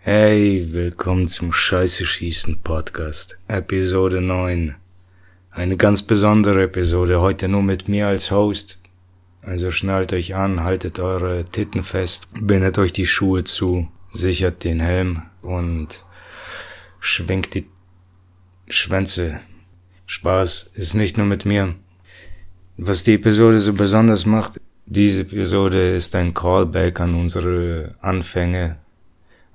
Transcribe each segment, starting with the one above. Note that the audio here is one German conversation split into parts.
Hey, willkommen zum Scheiße schießen Podcast, Episode 9. Eine ganz besondere Episode, heute nur mit mir als Host. Also schnallt euch an, haltet eure Titten fest, bindet euch die Schuhe zu, sichert den Helm und schwenkt die Schwänze. Spaß ist nicht nur mit mir. Was die Episode so besonders macht, diese Episode ist ein Callback an unsere Anfänge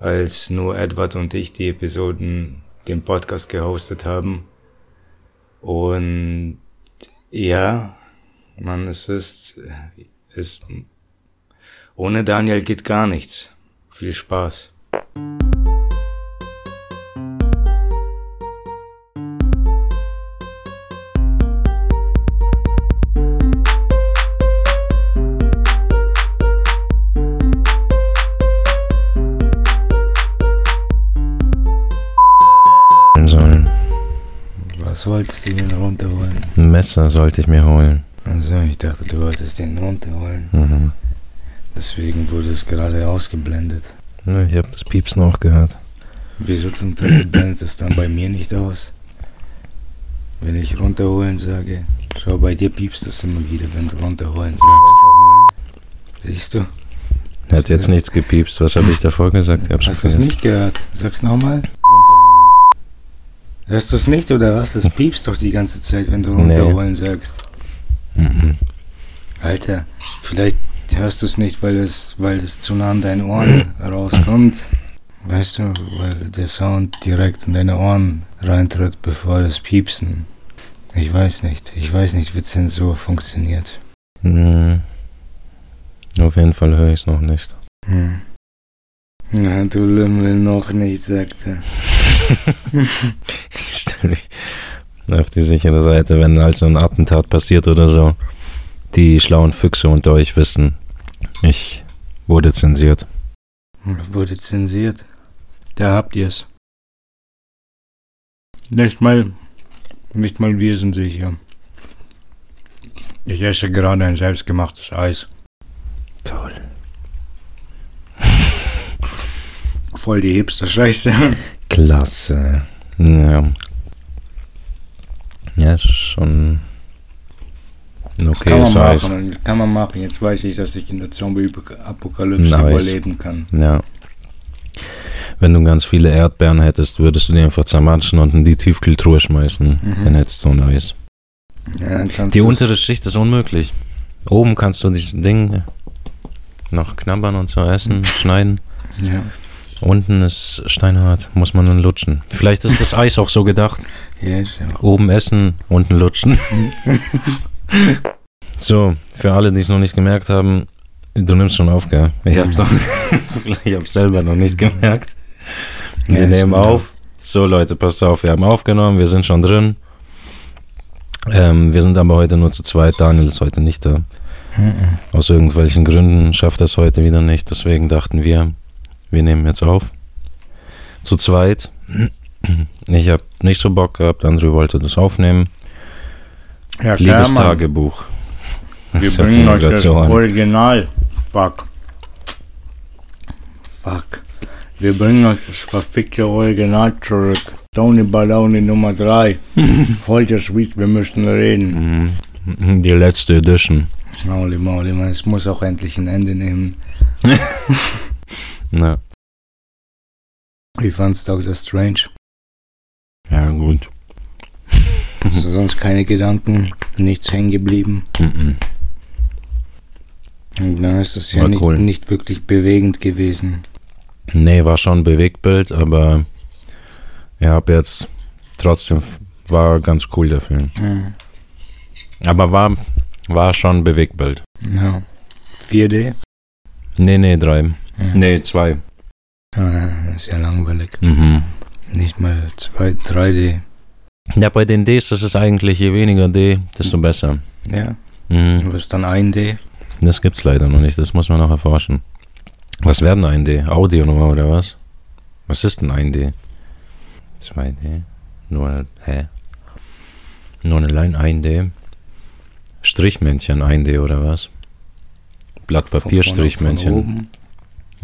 als nur Edward und ich die Episoden, den Podcast gehostet haben. Und ja, man, es ist, es, ohne Daniel geht gar nichts. Viel Spaß. Wolltest du denn runterholen? Ein Messer sollte ich mir holen. Also, ich dachte, du wolltest den runterholen. Mhm. Deswegen wurde es gerade ausgeblendet. Ja, Ich habe das Piepsen auch gehört. Wieso zum Teufel blendet es dann bei mir nicht aus? Wenn ich runterholen sage, schau, bei dir piepst es immer wieder, wenn du runterholen sagst. Siehst du? Hat jetzt nichts gepiepst. Was habe ich davor gesagt? Ich hab's Hast du es nicht gehört? Sag's nochmal. Hörst du es nicht oder was? Es piepst doch die ganze Zeit, wenn du Nee. runterholen sagst. Mhm. Alter, vielleicht hörst du es nicht, weil es, weil es zu nah an deinen Ohren rauskommt. Weißt du, weil der Sound direkt in deine Ohren reintritt, bevor das Piepsen. Ich weiß nicht. Ich weiß nicht, wie Zensur funktioniert. Mhm. Auf jeden Fall höre ich es noch nicht. Hm. Na, du Lümmel noch nicht, sagt er. Ich stelle mich auf die sichere Seite, wenn also ein Attentat passiert oder so. Die schlauen Füchse unter euch wissen, ich wurde zensiert. Wurde zensiert. Da habt ihr's. Nicht mal, nicht mal wir sind sicher. Ich esse gerade ein selbstgemachtes Eis. Toll. Voll die Hipster-Scheiße. Klasse. Ja. Ja, ist schon ein Kann man Eis. machen, kann man machen. Jetzt weiß ich, dass ich in der Zombie-Apokalypse Nice. überleben kann. Ja. Wenn du ganz viele Erdbeeren hättest, würdest du die einfach zermatschen und in die Tiefkühltruhe schmeißen. Mhm. Dann hättest du Eis. Ja, Die untere Schicht ist unmöglich. Oben kannst du die Dinge noch knabbern und so essen, schneiden. Ja. Unten ist steinhart, muss man dann lutschen. Vielleicht ist das Eis auch so gedacht. Ist ja. Oben essen, unten lutschen. so, für alle, die es noch nicht gemerkt haben, du nimmst schon auf, gell? Ich hab's, noch, ich hab's selber noch nicht gemerkt. Wir Ja, nehmen auf. So, Leute, passt auf, wir haben aufgenommen, wir sind schon drin. Ähm, wir sind aber heute nur zu zweit. Daniel ist heute nicht da. Mhm. Aus irgendwelchen Gründen schafft er es heute wieder nicht. Deswegen dachten wir, wir nehmen jetzt auf. Zu zweit. Ich habe nicht so Bock gehabt. Andrew wollte das aufnehmen. Ja, klar, Mann. Liebestagebuch. Wir Das bringen euch das an. Original. Fuck. Fuck. Wir bringen euch das verfickte Original zurück. Tony Baloney Nummer 3. Heute Sweet, wir müssen reden. Mhm. Die letzte Edition. Holy moly, man, es muss auch endlich ein Ende nehmen. Ne. Wie fand's Doctor Strange? Ja, gut. Hast du sonst keine Gedanken, nichts hängen geblieben. Mm. Und dann ist das ja nicht, cool. nicht, wirklich bewegend gewesen. Nee, war schon ein Bewegtbild, aber ich habe jetzt trotzdem, war ganz cool der Film. Ja. Aber war, war schon ein Bewegtbild. Ja. 4D? Nee, nee, 3. Ja. Nee, zwei. Ah, ist ja langweilig. Mhm. Nicht mal zwei, 3D. Ja, bei den Ds das ist es eigentlich, je weniger D, desto besser. Ja. Mhm. Du ist dann ein D? Das gibt's leider noch nicht, das muss man noch erforschen. Was wäre denn ein D? Audio nur oder was? Was ist denn ein D? 2D? Nur, hä? Nur eine Line 1D? Strichmännchen 1D oder was? Blatt Papier Strichmännchen.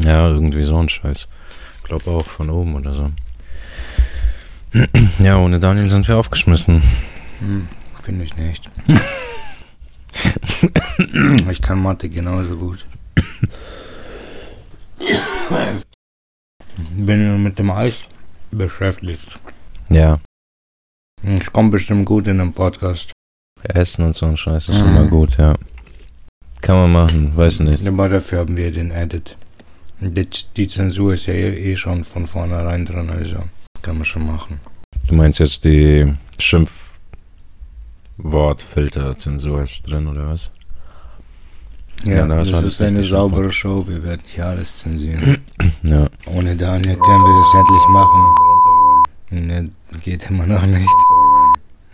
Ja, irgendwie so ein Scheiß. glaube auch von oben oder so. Ja, ohne Daniel sind wir aufgeschmissen. Hm, Finde ich nicht. ich kann Mathe genauso gut. Bin mit dem Eis beschäftigt. Ja, Ich komme bestimmt gut in den Podcast. Essen und so ein Scheiß ist Mhm. immer gut, ja. Kann man machen, weiß nicht. Aber dafür haben wir den Edit. Die, die Zensur ist ja eh, eh schon von vornherein drin, also kann man schon machen. Du meinst jetzt die Schimpfwortfilterzensur ist drin, oder was? Ja, Ja, das alles ist eine saubere Show, wir werden hier alles zensieren. Ja. Ohne Daniel können wir das endlich machen. Ne, geht immer noch nicht.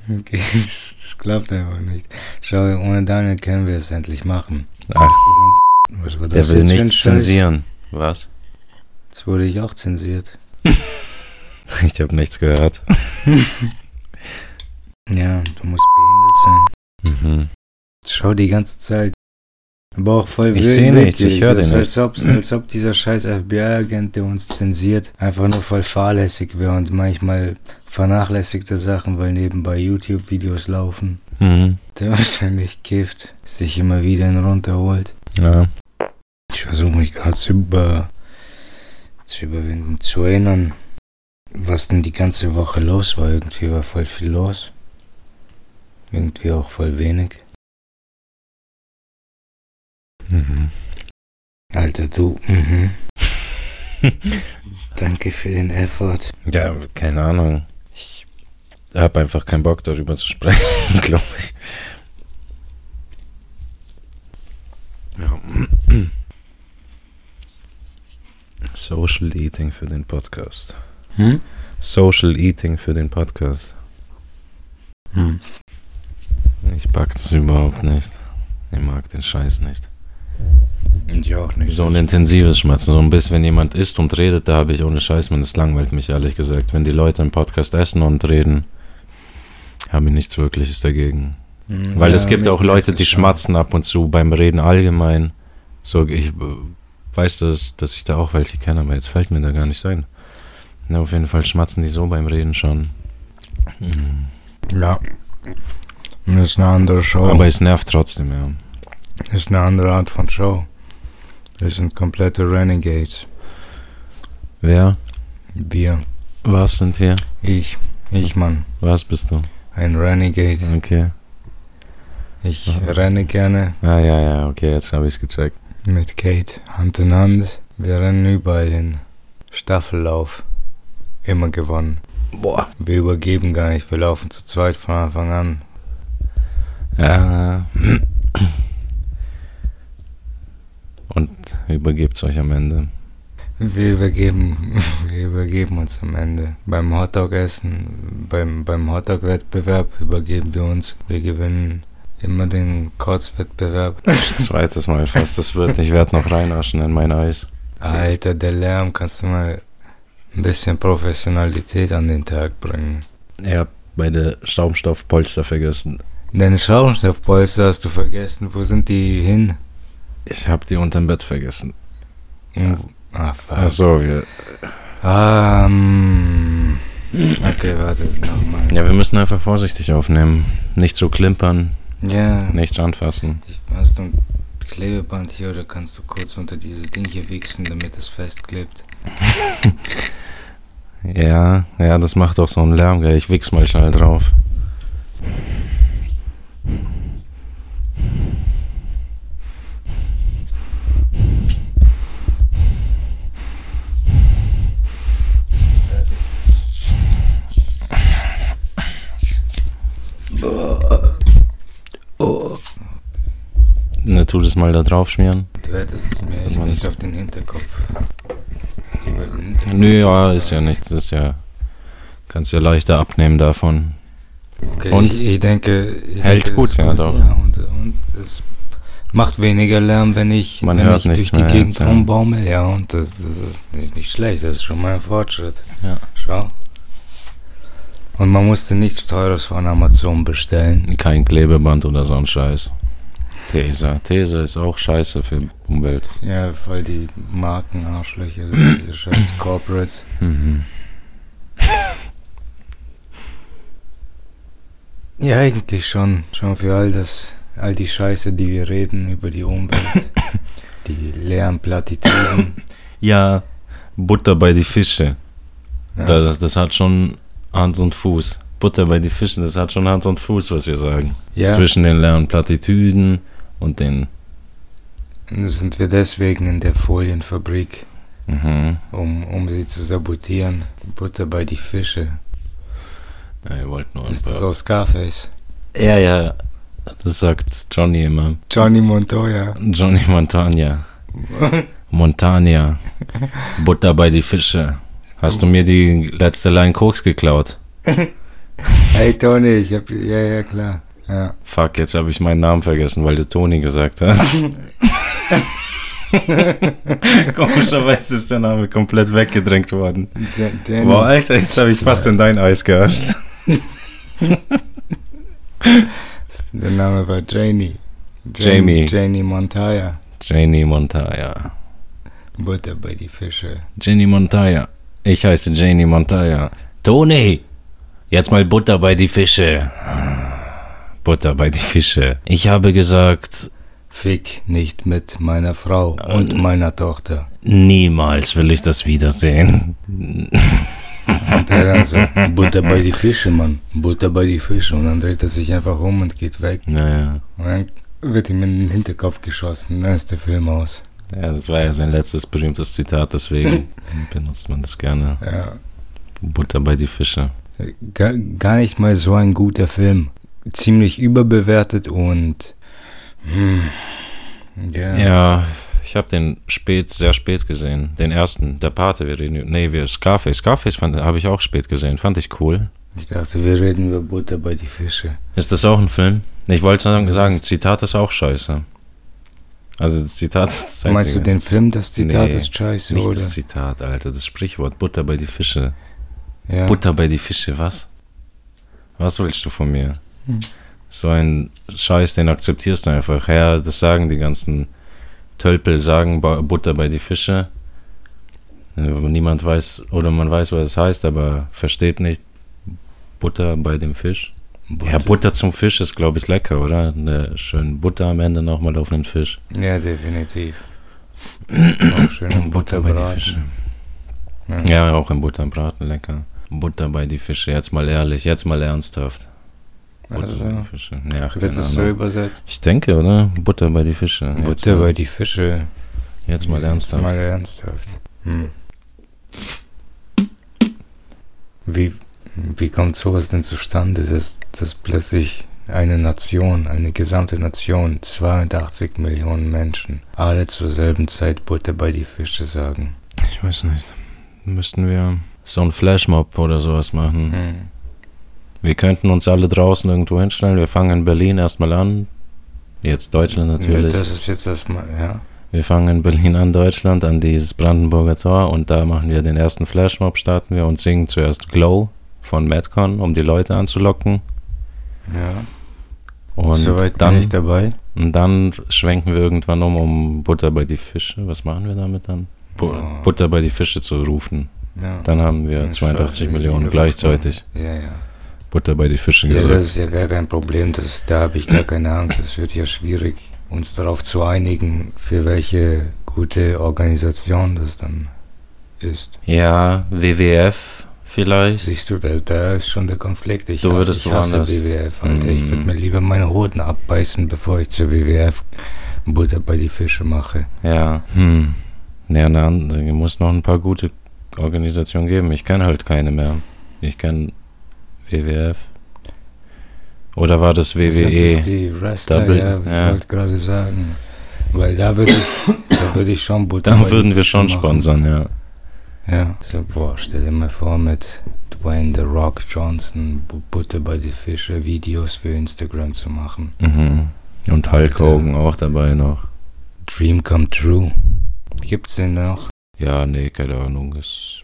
Okay, das klappt einfach nicht. Schau, ohne Daniel können wir es endlich machen. Ach, Was war das will für ein nichts zensieren. Was? Jetzt wurde ich auch zensiert. Ich habe nichts gehört. Ja, du musst behindert sein. Mhm. Schau die ganze Zeit. Aber auch voll Ich wild- seh nichts, ich hör Das ist, den als ob, als ob dieser scheiß FBI-Agent, der uns zensiert, einfach nur voll fahrlässig wäre und manchmal vernachlässigte Sachen, weil nebenbei YouTube-Videos laufen. Mhm. Der wahrscheinlich kifft, sich immer wieder einen runterholt. Ja. Ich versuche mich gerade zu, über, zu überwinden, zu erinnern, was denn die ganze Woche los war. Irgendwie war voll viel los. Irgendwie auch voll wenig. Mhm. Alter, du, mhm. Danke für den Effort. Ja, keine Ahnung. Ich habe einfach keinen Bock darüber zu sprechen, glaube ich. Ja. Social Eating für den Podcast. Hm? Social Eating für den Podcast. Hm. Ich pack das überhaupt nicht. Ich mag den Scheiß nicht. Und ich auch nicht. So ein intensives Schmerzen. So ein bisschen, wenn jemand isst und redet, da habe ich ohne Scheiß, man, das langweilt mich ehrlich gesagt. Wenn die Leute im Podcast essen und reden, habe ich nichts Wirkliches dagegen. Hm, Weil ja, es gibt auch Leute, die schmatzen ab und zu beim Reden allgemein. So, ich äh, weiß, dass, dass ich da auch welche kenne, aber jetzt fällt mir da gar nicht ein. Ja, auf jeden Fall schmatzen die so beim Reden schon. Mhm. Ja. Das ist eine andere Show. Aber es nervt trotzdem, ja. Das ist eine andere Art von Show. Wir sind komplette Renegades. Wer? Wir. Was sind wir? Ich. Ich, Mann. Was bist du? Ein Renegade. Okay. Ich renne gerne Ah, ja, ja, okay, jetzt habe ich es gecheckt. Mit Kate. Hand in Hand. Wir rennen überall hin. Staffellauf. Immer gewonnen. Boah. Wir übergeben gar nicht. Wir laufen zu zweit von Anfang an. Ja. Und übergebt's euch am Ende. Wir übergeben, wir übergeben uns am Ende. Beim Hotdog-Essen, beim, beim Hotdog-Wettbewerb übergeben wir uns. Wir gewinnen immer den Kurzwettbewerb. Zweites Mal fast, das wird. Ich werde noch reinwaschen in mein Eis. Alter, der Lärm, kannst du mal ein bisschen Professionalität an den Tag bringen. Ich habe meine Schaumstoffpolster vergessen. Deine Schaumstoffpolster hast du vergessen. Wo sind die hin? Ich habe die unterm Bett vergessen. Ja. Ah, fuck. Achso, wir. Ah, mm. Okay, warte, nochmal. Ja, wir müssen einfach vorsichtig aufnehmen. Nicht so klimpern, Ja. nichts anfassen. Ich, hast du ein Klebeband hier oder kannst du kurz unter dieses Ding hier wichsen, damit es festklebt? Ja, ja, das macht auch so einen Lärm, gell. Ich wichs mal schnell drauf. Oh. Ne, tu das mal da drauf schmieren. Du hättest es mir echt nicht auf den Hinterkopf. Über den Hinterkopf. Nö, ja, ist ja nichts. Das ist ja. Kannst ja leichter abnehmen davon. Okay, Und? ich, ich denke. Ich Hält denke, gut, ja, doch. Ja, und, und es macht weniger Lärm, wenn ich, Man wenn hört ich durch die mehr Gegend ja. rumbaumel. Ja, und das, das ist nicht, nicht schlecht. Das ist schon mal ein Fortschritt. Ja. Schau. Und man musste nichts Teures von Amazon bestellen. Kein Klebeband oder so ein Scheiß. Tesa. Tesa ist auch scheiße für Umwelt. Ja, voll die Markenarschlöcher, diese scheiß Corporates. Mhm. Ja, eigentlich schon. Schon für all das, all die Scheiße, die wir reden über die Umwelt. die leeren Plattitüden. Ja, Butter bei die Fische. Ja, Das, das hat schon Hand und Fuß. Butter bei die Fischen, das hat schon Hand und Fuß, was wir sagen. Ja. Zwischen den leeren Plattitüden und den. sind wir deswegen in der Folienfabrik, Mhm. um, um sie zu sabotieren. Butter bei die Fische. Ja, ihr wollt nur ein Ist das paar. aus Scarface? Ja, ja, das sagt Johnny immer. Johnny Montoya. Johnny Montagna. Montagna. Butter bei die Fische. Hast du mir die letzte Line Koks geklaut? hey Tony, ich hab, ja, ja, klar. Ja. Fuck, jetzt habe ich meinen Namen vergessen, weil du Toni gesagt hast. Komischerweise ist der Name komplett weggedrängt worden. Jenny. Boah, Alter, jetzt habe ich fast in dein Eis geharscht. Der Name war Janie. Jamie. Janie Montoya. Janie Montaya. Butter bei die Fische. Jenny Montaya. Ich heiße Janie Montaya. Toni! Jetzt mal Butter bei die Fische. Butter bei die Fische. Ich habe gesagt, Fick nicht mit meiner Frau und meiner Tochter. niemals will ich das wiedersehen. Und er dann so, Butter bei die Fische, Mann. Butter bei die Fische. Und dann dreht er sich einfach um und geht weg. Naja. Und dann wird ihm in den Hinterkopf geschossen. Dann ist der Film aus. Ja, das war ja sein letztes berühmtes Zitat, deswegen benutzt man das gerne. Ja. Butter bei die Fische. Gar, gar nicht mal so ein guter Film. Ziemlich überbewertet und. Hm, ja. Ja, ich habe den spät, sehr spät gesehen. Den ersten, der Pate, wir reden, nee, wir Scarface. Scarface habe ich auch spät gesehen, fand ich cool. Ich dachte, wir reden über Butter bei die Fische. Ist das auch ein Film? Ich wollte sagen, sagen, Zitat ist auch scheiße. Also das Zitat ist das Meinst du den Film, das Zitat Nee, ist scheiße, Nicht oder? das Zitat, Alter, das Sprichwort Butter bei die Fische. ja. Butter bei die Fische, was? Was willst du von mir? Hm. So ein Scheiß, den akzeptierst du einfach. Ja, das sagen die ganzen Tölpel, sagen Butter bei die Fische. Niemand weiß, oder man weiß, was es heißt, aber versteht nicht Butter bei dem Fisch. Ja, Butter zum Fisch ist, glaube ich, lecker, oder? Eine schön Butter am Ende nochmal auf den Fisch. Ja, definitiv. Auch schön im Butter bei die. Fische. Ja. Ja, auch im Butterbraten lecker. Butter bei die Fische, jetzt mal ehrlich, jetzt mal ernsthaft. Butter Also, bei die Fische. Ja, wird es so übersetzt? Ich denke, oder? Butter bei die Fische. Jetzt Butter mal, bei die Fische. Jetzt mal ernsthaft. Mal ernsthaft. Hm. Wie, wie kommt sowas denn zustande, dass, dass plötzlich eine Nation, eine gesamte Nation, 82 Millionen Menschen, alle zur selben Zeit Butter bei die Fische sagen? Ich weiß nicht. Müssten wir so einen Flashmob oder sowas machen. Hm. Wir könnten uns alle draußen irgendwo hinstellen. Wir fangen in Berlin erstmal an. Jetzt Deutschland natürlich. Das ist jetzt erstmal, ja. Wir fangen in Berlin an, Deutschland, an dieses Brandenburger Tor und da machen wir den ersten Flashmob, starten wir und singen zuerst Glow von Madcon, um die Leute anzulocken. Ja. Und Soweit dann, bin ich dabei. und dann schwenken wir irgendwann um, um Butter bei die Fische. Was machen wir damit dann? Bu Oh. Butter bei die Fische zu rufen. Ja. Dann haben wir Dann 82 scheiße, Millionen gleichzeitig Ja, ja. Butter bei die Fische Ja, gesagt. das ist ja gar kein Problem. Das, da habe ich gar keine Angst. Es wird ja schwierig, uns darauf zu einigen, für welche gute Organisation das dann ist. Ja, WWF vielleicht. Siehst du, da, da ist schon der Konflikt. Ich Du hasse, würdest ich hasse. WWF, Alter. Ich würde Mhm. mir lieber meine Hoden abbeißen, bevor ich zur WWF Butter bei die Fische mache. Ja, hm. Ja, na, es muss noch ein paar gute Organisationen geben. Ich kenne halt keine mehr. Ich kenne WWF. Oder war das Sind das WWE? die Wrestler, Double, ja, ich ja. wollte gerade sagen. Weil da würde ich, da würde ich schon Butter die würden wir schon machen. sponsern, ja. Ja, so, boah, stell dir mal vor, mit Dwayne The Rock Johnson Bu- Butter bei die Fische Videos für Instagram zu machen. Mhm. Und Hulk Hogan auch dabei noch. Dream come true. Gibt's den noch? Ja, nee, keine Ahnung. Ist,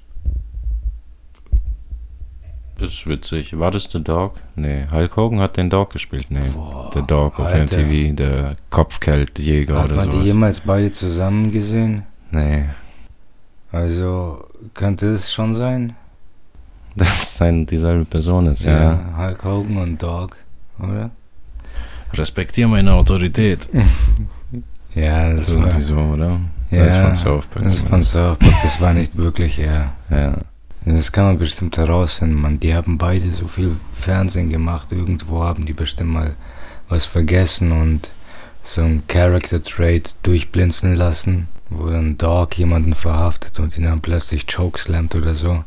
ist witzig. War das The Dog? Nee, Hulk Hogan hat den Dog gespielt. Nee, Boah, The Dog auf Alter. MTV, der Kopfgeldjäger Hat oder man die jemals beide zusammen gesehen? Nee, Also könnte es schon sein? dass es ein, dieselbe Person ist, ja. Hulk Hogan und Dog, oder? Respektiere meine Autorität. Ja, das Das war, irgendwie so, oder? ja, das ist von South Park. Das ist von South Park, das war nicht wirklich, ja. Ja. Das kann man bestimmt herausfinden, man. Die haben beide so viel Fernsehen gemacht. Irgendwo haben die bestimmt mal was vergessen und so ein Character Trait durchblinzeln lassen, wo dann Dog jemanden verhaftet und ihn dann plötzlich chokeslammt oder so.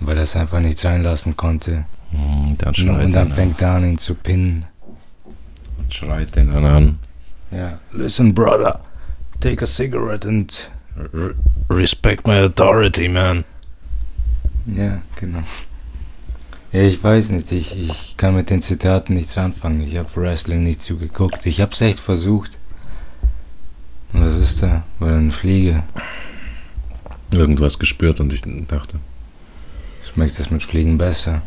Weil er es einfach nicht sein lassen konnte. Hm, Dann Und, schreit, und dann fängt er an, ihn zu pinnen. und schreit den dann an. Ja. Listen, brother, take a cigarette and. R Respect my authority, man. Ja, genau. Ja, ich weiß nicht, ich, ich kann mit den Zitaten nichts anfangen. Ich habe Wrestling nicht zugeguckt. Ich hab's echt versucht. Was ist da? War da eine Fliege? Irgendwas gespürt und ich dachte, Schmeckt es mit Fliegen besser?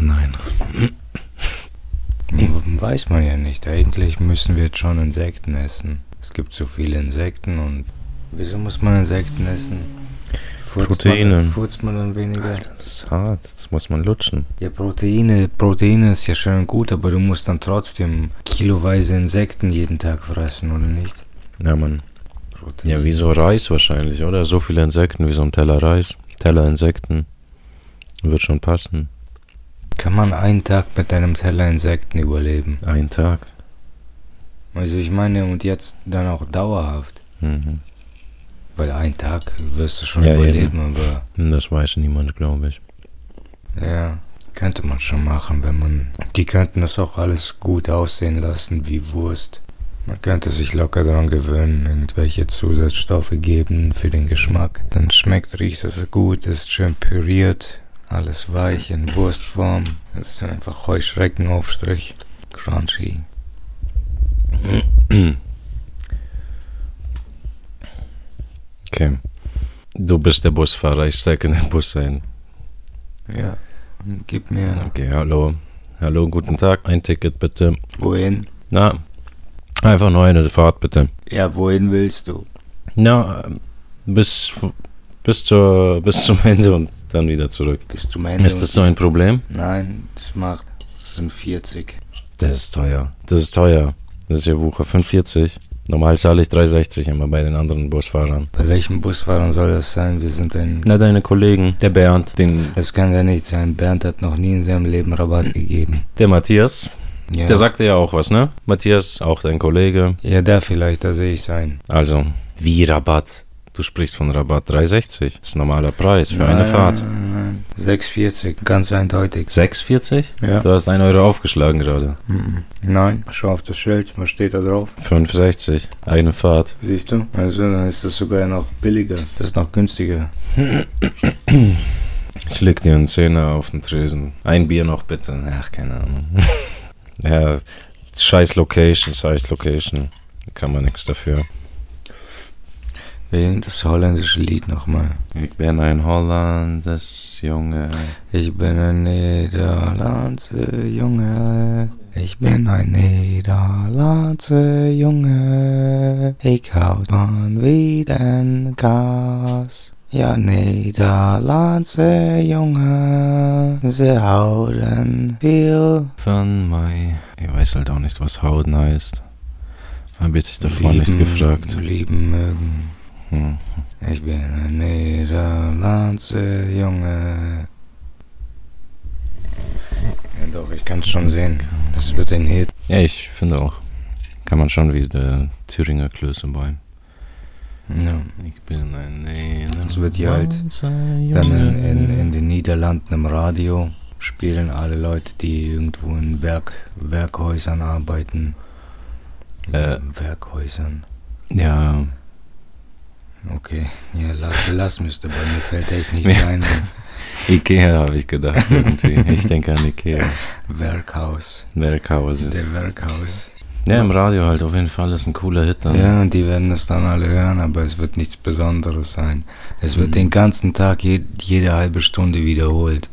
nein. W- Weiß man ja nicht. Eigentlich müssen wir jetzt schon Insekten essen. Es gibt so viele Insekten und wieso muss man Insekten essen? Furzt Proteine. Man, furzt man dann weniger? Alter, das ist hart. Das muss man lutschen. Ja, Proteine, Proteine ist ja schön gut, aber du musst dann trotzdem kiloweise Insekten jeden Tag fressen, oder nicht? Ja, Mann. Proteine. Ja, wie so Reis wahrscheinlich, oder? So viele Insekten wie so ein Teller Reis. Teller Insekten. Wird schon passen. Kann man einen Tag mit einem Teller Insekten überleben? Ein Tag. Also ich meine, und jetzt dann auch dauerhaft. Mhm. Weil einen Tag wirst du schon Ja, überleben, aber Das weiß niemand, glaube ich. ja, könnte man schon machen, wenn man... Die könnten das auch alles gut aussehen lassen, wie Wurst. Man könnte sich locker daran gewöhnen, irgendwelche Zusatzstoffe geben für den Geschmack. Dann schmeckt, riecht es gut, ist schön püriert, alles weich in Wurstform. Das ist einfach Heuschreckenaufstrich. Crunchy. Okay. Du bist der Busfahrer, ich steige in den Bus ein. Ja. Gib mir. Okay, hallo. Hallo, guten Tag. Ein Ticket bitte. Wohin? Na, einfach nur eine Fahrt bitte. Ja, wohin willst du? Na, bis, bis, zur, bis zum Ende und dann wieder zurück. Bis zum Ende. Ist das so ein Problem? Nein, das macht. Das sind 40. Das ist teuer. Das ist teuer. Das ist ja Wucher 45. Normal zahle ich 3,60 immer bei den anderen Busfahrern. Bei welchem Busfahrer soll das sein? Wir sind ein. Na, deine Kollegen, der Bernd, den, Das kann ja nicht sein. Bernd hat noch nie in seinem Leben Rabatt gegeben. der Matthias, Ja. der sagte ja auch was, ne? Matthias, auch dein Kollege. ja, da vielleicht, da sehe ich sein. Also, wie Rabatt? Du sprichst von Rabatt 3,60. Das ist normaler Preis für eine Nein, Fahrt. Nein, nein. 6,40, ganz eindeutig. 6,40? Ja. Du hast 1 Euro aufgeschlagen gerade. Mhm. Nein, schau auf das Schild, was steht da drauf? 5,60. Eine Fahrt. Siehst du? Also dann ist das sogar noch billiger. Das ist noch günstiger. Ich leg dir einen Zehner auf den Tresen. Ein Bier noch bitte. Ach, keine Ahnung. ja, scheiß Location, scheiß Location. Kann man nichts dafür. Wegen das holländische Lied nochmal. Ich bin ein Hollandes Junge. Ich bin ein Niederlandse Junge. Ich bin ein Niederlandse Junge. Ich hou van wie den Gas. Ja, Niederlandse Junge. Sie houden viel. Von Mai. Ich weiß halt auch nicht, was Hauden heißt. Hab ich dich davor nicht gefragt. Lieben mögen. Hm. Ich bin ein Niederlandse Junge. Ja doch, ich kann es schon sehen. Das wird ein Hit. Ja, ich finde auch. Kann man schon wie der Thüringer Klöße bei. Ja. Ich bin ein Niederlandser Das wird ja halt Dann in, in, in den Niederlanden im Radio spielen alle Leute, die irgendwo in Werk, Werkhäusern arbeiten. Äh. Werkhäusern. Ja, Okay, ja, lass, lass müsste. Bei mir fällt echt nichts Ja. ein. Ikea habe ich gedacht irgendwie. Ich denke an Ikea. Werkhaus. Werkhaus ist. Der Werkhaus. Ja, im Radio halt, auf jeden Fall ist ein cooler Hit dann. Ja, und die werden es dann alle hören, aber es wird nichts Besonderes sein. Es wird Mhm. den ganzen Tag, je, jede halbe Stunde wiederholt.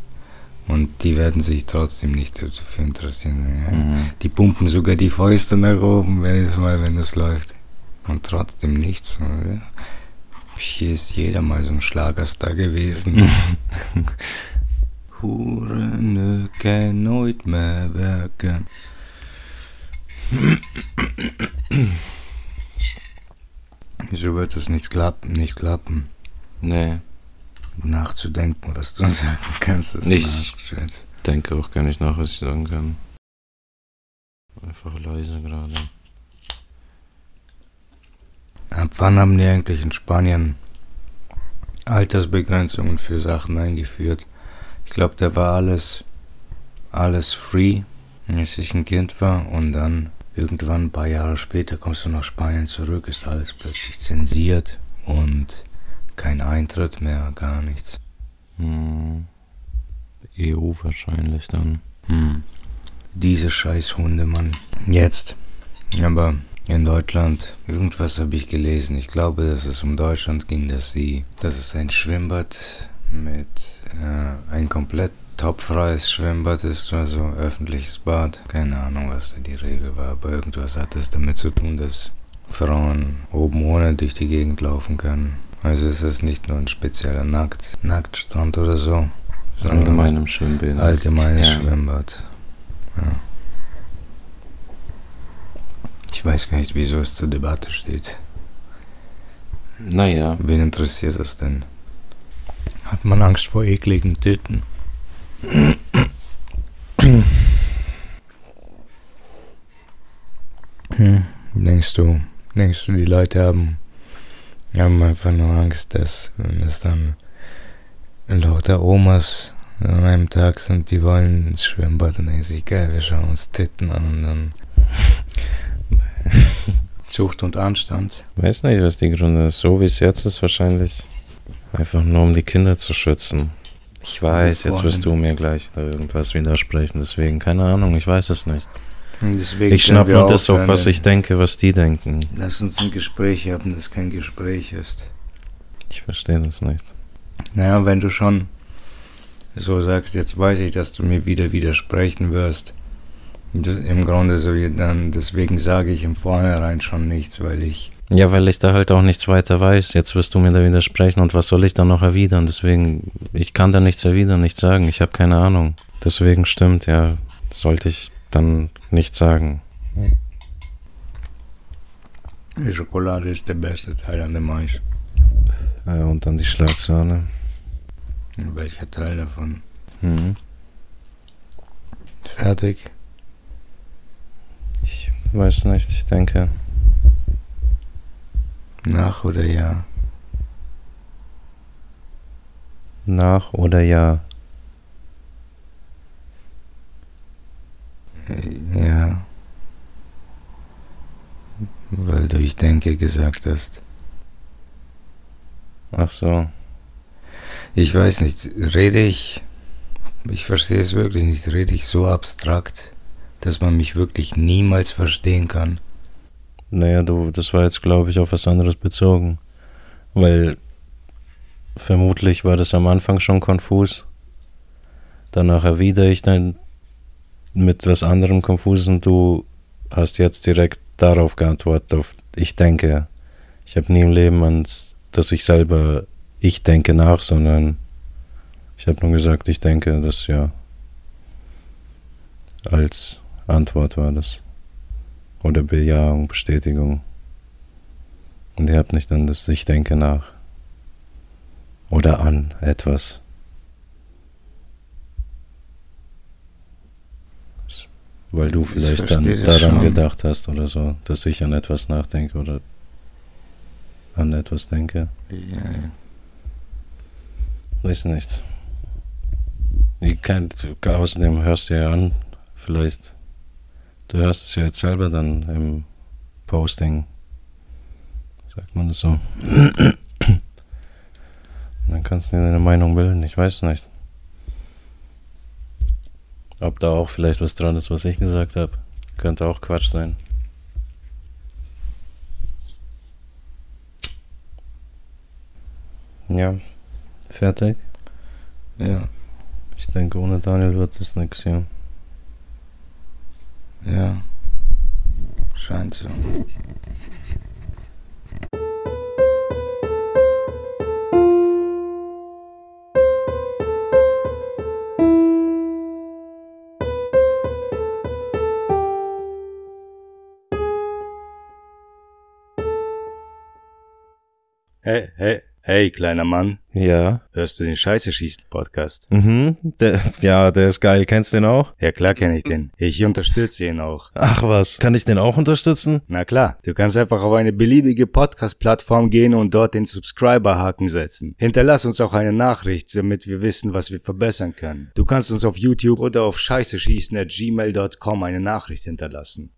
Und die werden sich trotzdem nicht dafür interessieren. Ja. Mhm. Die pumpen sogar die Fäuste nach oben, wenn es mal, wenn es läuft. Und trotzdem nichts. Oder? Hier ist jeder mal so ein Schlagerstar gewesen. Huren kan nooit meer werken. So wird es nicht klappen, nicht klappen. Nee, Nachzudenken, was du sagen kannst, ist Nicht. Nachschätz. denke auch gar nicht nach, was ich sagen kann. Einfach leise gerade. Ab wann haben die eigentlich in Spanien Altersbegrenzungen für Sachen eingeführt? Ich glaube, da war alles, alles free, als ich ein Kind war und dann irgendwann ein paar Jahre später kommst du nach Spanien zurück, ist alles plötzlich zensiert und kein Eintritt mehr, gar nichts. Hm. EU wahrscheinlich dann. Hm. Diese scheiß Hunde, Mann. Jetzt. Aber in Deutschland, irgendwas habe ich gelesen. Ich glaube, dass es um Deutschland ging, dass sie, dass es ein Schwimmbad mit äh, ein komplett topfreies Schwimmbad ist oder so, öffentliches Bad. Keine Ahnung, was da die Regel war, aber irgendwas hat es damit zu tun, dass Frauen oben ohne durch die Gegend laufen können. Also es ist nicht nur ein spezieller Nackt, Nacktstrand oder so. sondern Allgemein im Schwimmbäder. Allgemeines Ja. Schwimmbad. Ja. Ich weiß gar nicht, wieso es zur Debatte steht. Naja, Wen interessiert das denn? Hat man Angst vor ekligen Titten? hm. Denkst du, denkst du, die Leute haben, haben einfach nur Angst, dass wenn es dann lauter Omas an einem Tag sind, die wollen ins Schwimmbad und denken sich, geil, wir schauen uns Titten an und dann Zucht und Anstand. weiß nicht, was die Gründe ist. So wie es jetzt ist, wahrscheinlich einfach nur um die Kinder zu schützen. Ich weiß, jetzt wirst du mir gleich irgendwas widersprechen, deswegen keine Ahnung, ich weiß es nicht. Deswegen Ich schnapp nur das auf, was ich denke, was die denken. Lass uns ein Gespräch haben, das kein Gespräch ist. Ich verstehe das nicht. Naja, wenn du schon so sagst, jetzt weiß ich, dass du mir wieder widersprechen wirst. Im Grunde so, wie dann, deswegen sage ich im Vornherein schon nichts, weil ich, Ja, weil ich da halt auch nichts weiter weiß. Jetzt wirst du mir da widersprechen und was soll ich dann noch erwidern? Deswegen, ich kann da nichts erwidern, nichts sagen. Ich habe keine Ahnung. Deswegen stimmt, ja, sollte ich dann nichts sagen. die Schokolade ist der beste Teil an dem Eis. Ja, und dann die Schlagsahne. Welcher Teil davon? Mhm. Fertig? Weiß nicht, ich denke. Nach oder ja? Nach oder ja. Äh, Ja. Weil du ich denke gesagt hast. Ach so. Ich weiß nicht, rede ich, ich verstehe es wirklich nicht, rede ich so abstrakt, dass man mich wirklich niemals verstehen kann. Naja, du, das war jetzt, glaube ich, auf was anderes bezogen. Weil vermutlich war das am Anfang schon konfus. Danach erwidere ich dann mit was anderem konfus und du hast jetzt direkt darauf geantwortet, auf ich denke. Ich habe nie im Leben ans, dass ich selber ich denke nach, sondern ich habe nur gesagt, ich denke, das ja als Antwort war das. Oder Bejahung, Bestätigung. Und ihr habt nicht an das Ich denke nach. Oder an etwas. Weil du Ich vielleicht dann daran schon. gedacht hast oder so, dass ich an etwas nachdenke oder an etwas denke. Ja, ja. Weiß nicht. Ich kann, außerdem hörst du ja an, vielleicht. Du hörst es ja jetzt selber dann im Posting. Sagt man das so? dann kannst du dir deine Meinung bilden. Ich weiß nicht. Ob da auch vielleicht was dran ist, was ich gesagt habe. Könnte auch Quatsch sein. Ja, fertig. Ja. Ich denke, ohne Daniel wird es nichts, ja ja. Scheint so. Hey, hey, hey, kleiner Mann. Ja. Hörst du den Scheiße schießen Podcast? Mhm. Der, ja, der ist geil. Kennst du den auch? Ja, klar kenne ich den. Ich unterstütze ihn auch. Ach was. Kann ich den auch unterstützen? Na klar, du kannst einfach auf eine beliebige Podcast-Plattform gehen und dort den Subscriber-Haken setzen. Hinterlass uns auch eine Nachricht, damit wir wissen, was wir verbessern können. Du kannst uns auf YouTube oder auf scheißeschießen at gmail.com eine Nachricht hinterlassen.